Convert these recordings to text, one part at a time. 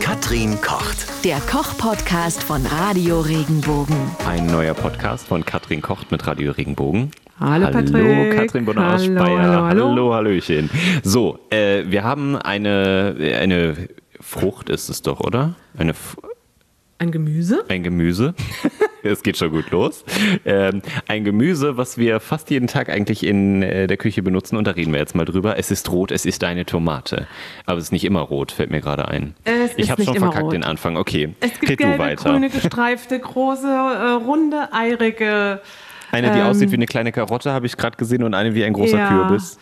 Katrin kocht. Der Koch-Podcast von Radio Regenbogen. Ein neuer Podcast von Katrin Kocht mit Radio Regenbogen. Hallo, Hallo Patrick. Katrin bonner aus Hallo, Speyer. hallo, hallo. hallo, Hallöchen. So, äh, wir haben eine, eine Frucht ist es doch, oder? Eine, F- Ein Gemüse? ein Gemüse. Es geht schon gut los. Ähm, ein Gemüse, was wir fast jeden Tag eigentlich in äh, der Küche benutzen und da reden wir jetzt mal drüber. Es ist rot, es ist eine Tomate. Aber es ist nicht immer rot, fällt mir gerade ein. Es ich habe schon verkackt rot. den Anfang. Okay, Es gibt red du gelbe, weiter. grüne, gestreifte, große, äh, runde, eirige. Eine, die Ähm, aussieht wie eine kleine Karotte, habe ich gerade gesehen, und eine wie ein großer Ja. Kürbis.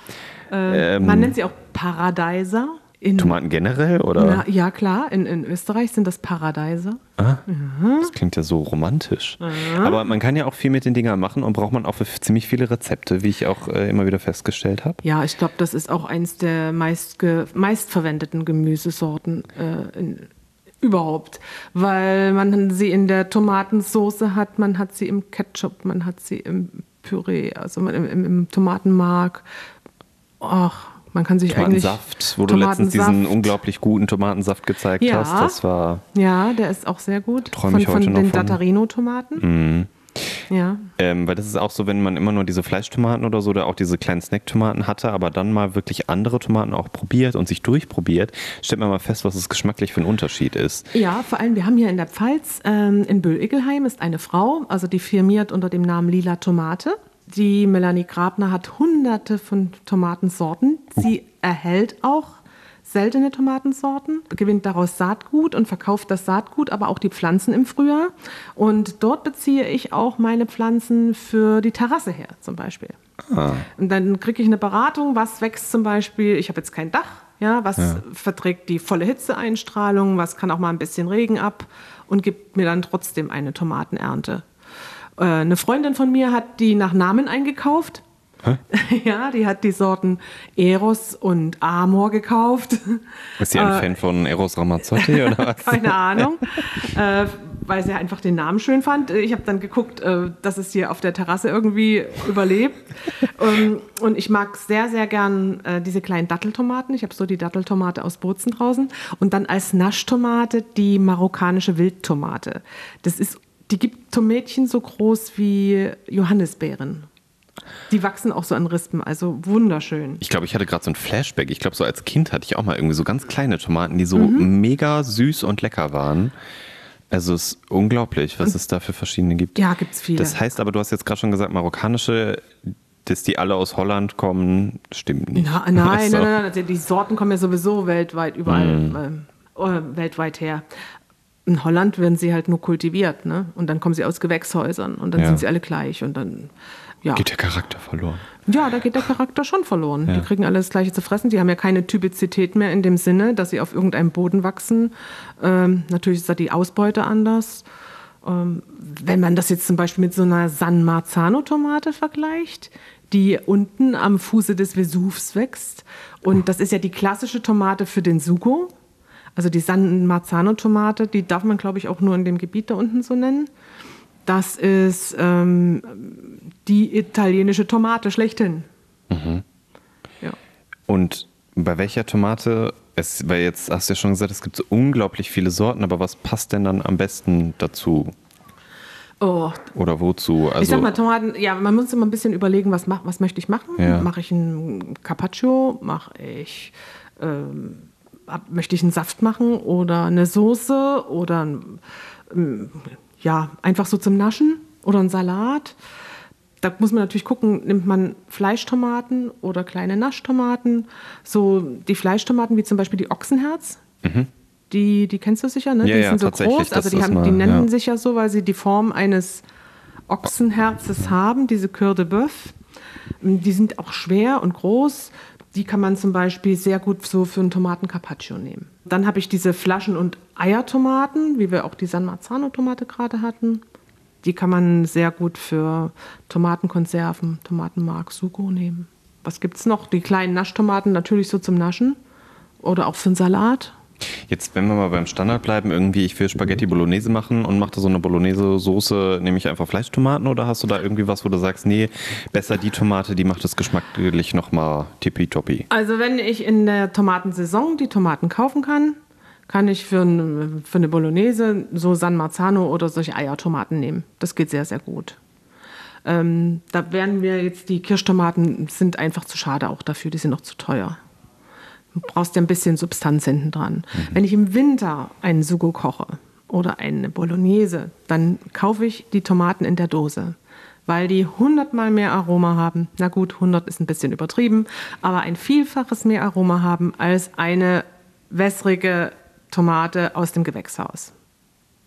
Äh, Ähm, man nennt sie auch Paradeiser. In, Tomaten generell, oder? Na, ja, klar. In, in Österreich sind das Paradeiser. Das klingt ja so romantisch. Aber man kann ja auch viel mit den Dingern machen und braucht man auch für ziemlich viele Rezepte, wie ich auch äh, immer wieder festgestellt habe. Ja, ich glaube, das ist auch eins der meistge meistverwendeten Gemüsesorten äh, in, überhaupt, weil man sie in der Tomatensoße hat, man hat sie im Ketchup, man hat sie im Püree, also im, im, im Tomatenmark. Ach, man kann sich eigentlich Tomatensaft, wo du letztens diesen unglaublich guten Tomatensaft gezeigt Ja. hast. Das war, Ja, der ist auch sehr gut. Träum von ich heute von noch den von. Mhm. Dattarino-Tomaten. Ja. ähm, weil das ist auch so, wenn man immer nur diese Fleischtomaten oder so oder auch diese kleinen Snacktomaten hatte, aber dann mal wirklich andere Tomaten auch probiert und sich durchprobiert, stellt man mal fest, was es geschmacklich für ein Unterschied ist. Ja, vor allem, wir haben hier in der Pfalz, ähm, in Böll-Ickelheim ist eine Frau, also die firmiert unter dem Namen Lila Tomate. Die Melanie Grabner hat hunderte von Tomatensorten. Sie erhält auch seltene Tomatensorten, gewinnt daraus Saatgut und verkauft das Saatgut, aber auch die Pflanzen im Frühjahr. Und dort beziehe ich auch meine Pflanzen für die Terrasse her, zum Beispiel. Und dann kriege ich eine Beratung, was wächst zum Beispiel, ich habe jetzt kein Dach, ja, was verträgt die volle Hitzeeinstrahlung, was kann auch mal ein bisschen Regen ab und gibt mir dann trotzdem eine Tomatenernte. Äh, eine Freundin von mir hat die nach Namen eingekauft. Ja, die hat die Sorten Eros und Amor gekauft. Ist sie ein Äh, Fan von Eros Ramazzotti oder was? Keine Ahnung, äh, weil sie einfach den Namen schön fand. Ich habe dann geguckt, äh, dass es hier auf der Terrasse irgendwie überlebt. ähm, und ich mag sehr, sehr gern äh, diese kleinen Datteltomaten. Ich habe so die Datteltomate aus Bozen draußen. Und dann als Naschtomate die marokkanische Wildtomate. Das ist, die gibt Tomätchen so groß wie Johannisbeeren. Die wachsen auch so an Rispen, also wunderschön. Ich glaube, ich hatte gerade so ein Flashback. Ich glaube, so als Kind hatte ich auch mal irgendwie so ganz kleine Tomaten, die so Mhm. mega süß und lecker waren. Also es ist unglaublich, was es da für verschiedene gibt. Ja, gibt's viele. Das heißt aber, du hast jetzt gerade schon gesagt, marokkanische, dass die alle aus Holland kommen, stimmt nicht. Na, nein, nein, So. nein, nein, also die Sorten kommen ja sowieso weltweit überall ähm, äh, weltweit her. In Holland werden sie halt nur kultiviert, ne? Und dann kommen sie aus Gewächshäusern und dann Ja. sind sie alle gleich und dann ja. Geht der Charakter verloren. Ja, da geht der Charakter schon verloren. Die kriegen alles Gleiche zu fressen. Die haben ja keine Typizität mehr in dem Sinne, dass sie auf irgendeinem Boden wachsen. Ähm, natürlich ist da die Ausbeute anders. Ähm, wenn man das jetzt zum Beispiel mit so einer San Marzano-Tomate vergleicht, die unten am Fuße des Vesuvs wächst. Und das ist ja die klassische Tomate für den Sugo. Also die San Marzano-Tomate, die darf man, glaube ich, auch nur in dem Gebiet da unten so nennen. Das ist ähm, die italienische Tomate schlechthin. Ja. Und bei welcher Tomate, es, weil jetzt hast du ja schon gesagt, es gibt so unglaublich viele Sorten, aber was passt denn dann am besten dazu? Oh, Oder wozu? Also, ich sag mal, Tomaten, ja, man muss immer ein bisschen überlegen, was, mach, was möchte ich machen? Ja. Mache ich ein Carpaccio? Mache ich, ähm, möchte ich einen Saft machen oder eine Soße oder ähm, ja, einfach so zum Naschen oder einen Salat? Da muss man natürlich gucken, nimmt man Fleischtomaten oder kleine Naschtomaten. So die Fleischtomaten, wie zum Beispiel die Ochsenherz, die, die kennst du sicher, ne? Mhm. Ja, die ja, sind so groß. Also die, haben, mal- die nennen ja. sich ja so, weil sie die Form eines Ochsenherzes haben, diese Coeur de Boeuf. Die sind auch schwer und groß. Die kann man zum Beispiel sehr gut so für einen Tomaten-Carpaccio nehmen. Dann habe ich diese Flaschen- und Eiertomaten, wie wir auch die San Marzano-Tomate gerade hatten. Die kann man sehr gut für Tomatenkonserven, Tomatenmark, Sugo nehmen. Was gibt es noch? Die kleinen Naschtomaten natürlich so zum Naschen oder auch für einen Salat. Jetzt, wenn wir mal beim Standard bleiben, irgendwie, ich will Spaghetti Bolognese machen und mache da so eine Bolognese-Soße, nehme ich einfach Fleischtomaten oder hast du da irgendwie was, wo du sagst, nee, besser die Tomate, die macht das geschmacklich nochmal tippitoppi? Also wenn ich in der Tomatensaison die Tomaten kaufen kann, kann ich für, ein, für eine Bolognese so San Marzano oder solche Eiertomaten nehmen. Das geht sehr, sehr gut. Ähm, da werden wir jetzt, die Kirschtomaten sind einfach zu schade auch dafür, die sind noch zu teuer. Du brauchst ja ein bisschen Substanz hinten dran. Mhm. Wenn ich im Winter einen Sugo koche oder eine Bolognese, dann kaufe ich die Tomaten in der Dose, weil die hundertmal mehr Aroma haben. Na gut, 100 ist ein bisschen übertrieben, aber ein Vielfaches mehr Aroma haben als eine wässrige Tomate aus dem Gewächshaus.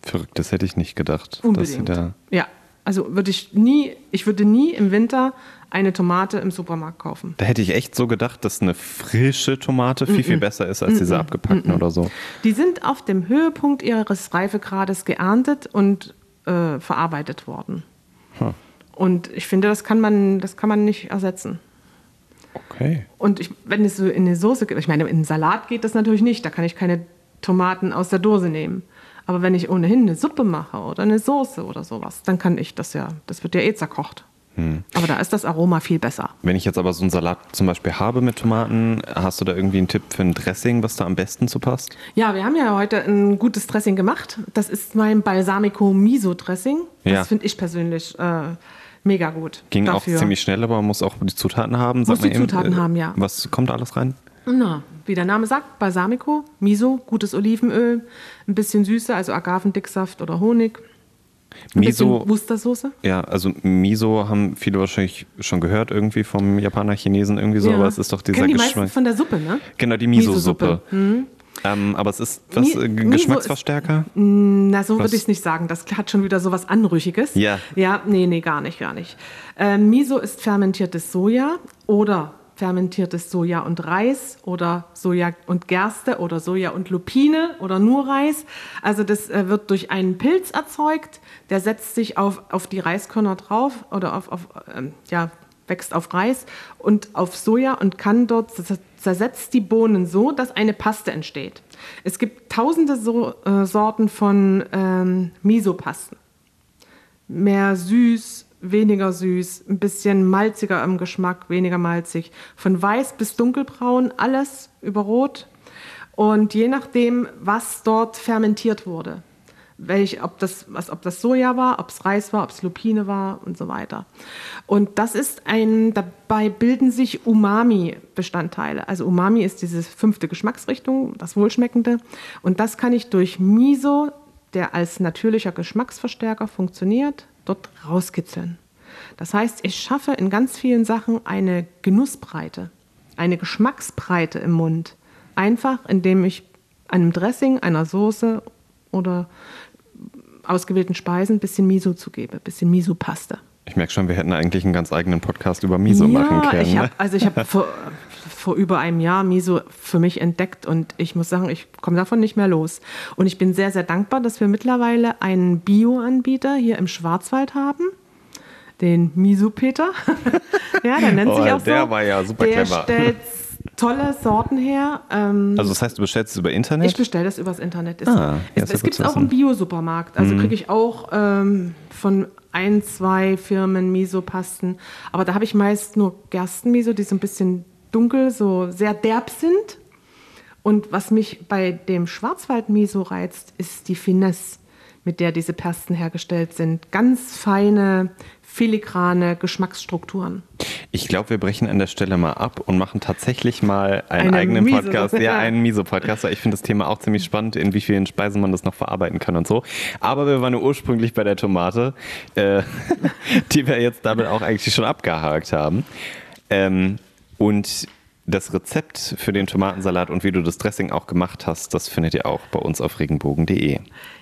Verrückt, das hätte ich nicht gedacht. Unbedingt. ja, also würde ich nie, ich würde nie im Winter eine Tomate im Supermarkt kaufen. Da hätte ich echt so gedacht, dass eine frische Tomate viel, mm -mm. viel besser ist als mm diese abgepackten oder so. Die sind auf dem Höhepunkt ihres Reifegrades geerntet und äh, verarbeitet worden. Huh. Und ich finde, das kann man, das kann man nicht ersetzen. Okay. Und ich, wenn es so in eine Soße geht, ich meine, in einen Salat geht das natürlich nicht, da kann ich keine Tomaten aus der Dose nehmen. Aber wenn ich ohnehin eine Suppe mache oder eine Soße oder sowas, dann kann ich das ja, das wird ja eh zerkocht. Hm. Aber da ist das Aroma viel besser. Wenn ich jetzt aber so einen Salat zum Beispiel habe mit Tomaten, hast du da irgendwie einen Tipp für ein Dressing, was da am besten zu passt? Ja, wir haben ja heute ein gutes Dressing gemacht. Das ist mein Balsamico Miso Dressing. Das ja. finde ich persönlich äh, mega gut. Ging dafür. auch ziemlich schnell, aber man muss auch die Zutaten haben. Muss die Zutaten äh, haben, ja. Was kommt da alles rein? Na, wie der Name sagt, Balsamico, Miso, gutes Olivenöl, ein bisschen Süße, also Agavendicksaft oder Honig. Ein Miso, Wustersoße? Ja, also Miso haben viele wahrscheinlich schon gehört irgendwie vom Japaner, Chinesen irgendwie so, ja. aber es ist doch dieser Kennen die Geschmack. von der Suppe, ne? Genau, die Miso-Suppe. Miso mhm. Ähm, aber es ist was, Mi Geschmacksverstärker? Ist, na, so würde ich es nicht sagen. Das hat schon wieder so was Anrüchiges. Ja. Ja, nee, nee, gar nicht, gar nicht. Ähm, Miso ist fermentiertes Soja oder fermentiertes Soja und Reis oder Soja und Gerste oder Soja und Lupine oder nur Reis. Also das äh, wird durch einen Pilz erzeugt, der setzt sich auf, auf die Reiskörner drauf oder auf, auf ähm, ja, wächst auf Reis und auf Soja und kann dort zersetzt die Bohnen so, dass eine Paste entsteht. Es gibt tausende so, äh, Sorten von ähm, Miso-Pasten. Mehr süß, weniger süß, ein bisschen malziger im Geschmack, weniger malzig. Von weiß bis dunkelbraun, alles über rot. Und je nachdem, was dort fermentiert wurde, welch, ob, das, was, ob das Soja war, ob es Reis war, ob es Lupine war und so weiter. Und das ist ein, dabei bilden sich Umami-Bestandteile. Also Umami ist diese fünfte Geschmacksrichtung, das Wohlschmeckende. Und das kann ich durch Miso, der als natürlicher Geschmacksverstärker funktioniert, dort rauskitzeln. Das heißt, ich schaffe in ganz vielen Sachen eine Genussbreite, eine Geschmacksbreite im Mund. Einfach indem ich einem Dressing, einer Soße oder ausgewählten Speisen ein bisschen Miso zugebe, ein bisschen Miso-Paste. Ich merke schon, wir hätten eigentlich einen ganz eigenen Podcast über Miso ja, machen können. Ich hab, ne? also ich habe vor, über einem Jahr Miso für mich entdeckt und ich muss sagen, ich komme davon nicht mehr los. Und ich bin sehr, sehr dankbar, dass wir mittlerweile einen Bio-Anbieter hier im Schwarzwald haben. Den Miso-Peter. ja, der nennt oh, sich auch der so. Der war ja super der clever. Stellt tolle Sorten her. Ähm, also das heißt, du bestellst es über Internet? Ich bestelle das übers Internet. Es, ah, es, es gibt auch im Bio-Supermarkt. Also mhm. kriege ich auch ähm, von ein, zwei Firmen Miso-Pasten. Aber da habe ich meist nur Gerstenmiso, die so ein bisschen dunkel, so sehr derb sind. Und was mich bei dem Schwarzwald-Miso reizt, ist die Finesse, mit der diese Pasten hergestellt sind. Ganz feine, filigrane Geschmacksstrukturen. Ich glaube, wir brechen an der Stelle mal ab und machen tatsächlich mal einen Eine eigenen Miso. Podcast. Ja, einen Miso-Podcast. Ich finde das Thema auch ziemlich spannend, in wie vielen Speisen man das noch verarbeiten kann und so. Aber wir waren ursprünglich bei der Tomate, äh, die wir jetzt damit auch eigentlich schon abgehakt haben. Ähm, und das Rezept für den Tomatensalat und wie du das Dressing auch gemacht hast, das findet ihr auch bei uns auf regenbogen.de.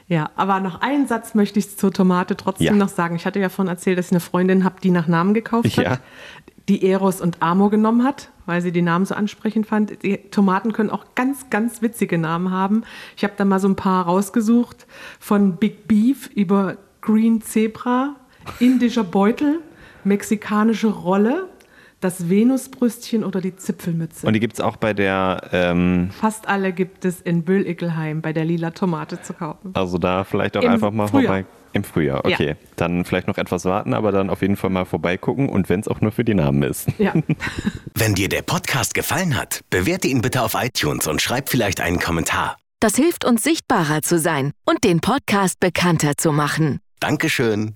Ja, aber noch einen Satz möchte ich zur Tomate trotzdem ja. noch sagen. Ich hatte ja vorhin erzählt, dass ich eine Freundin habe, die nach Namen gekauft hat, ja. die Eros und Amo genommen hat, weil sie die Namen so ansprechend fand. Die Tomaten können auch ganz, ganz witzige Namen haben. Ich habe da mal so ein paar rausgesucht, von Big Beef über Green Zebra, indischer Beutel, mexikanische Rolle, das Venusbrüstchen oder die Zipfelmütze. Und die gibt es auch bei der. Ähm Fast alle gibt es in Böll-Ickelheim bei der lila Tomate zu kaufen. Also da vielleicht auch Im einfach mal Frühjahr. vorbei. Im Frühjahr, okay. Ja. Dann vielleicht noch etwas warten, aber dann auf jeden Fall mal vorbeigucken und wenn es auch nur für die Namen ist. Ja. wenn dir der Podcast gefallen hat, bewerte ihn bitte auf iTunes und schreib vielleicht einen Kommentar. Das hilft uns sichtbarer zu sein und den Podcast bekannter zu machen. Dankeschön.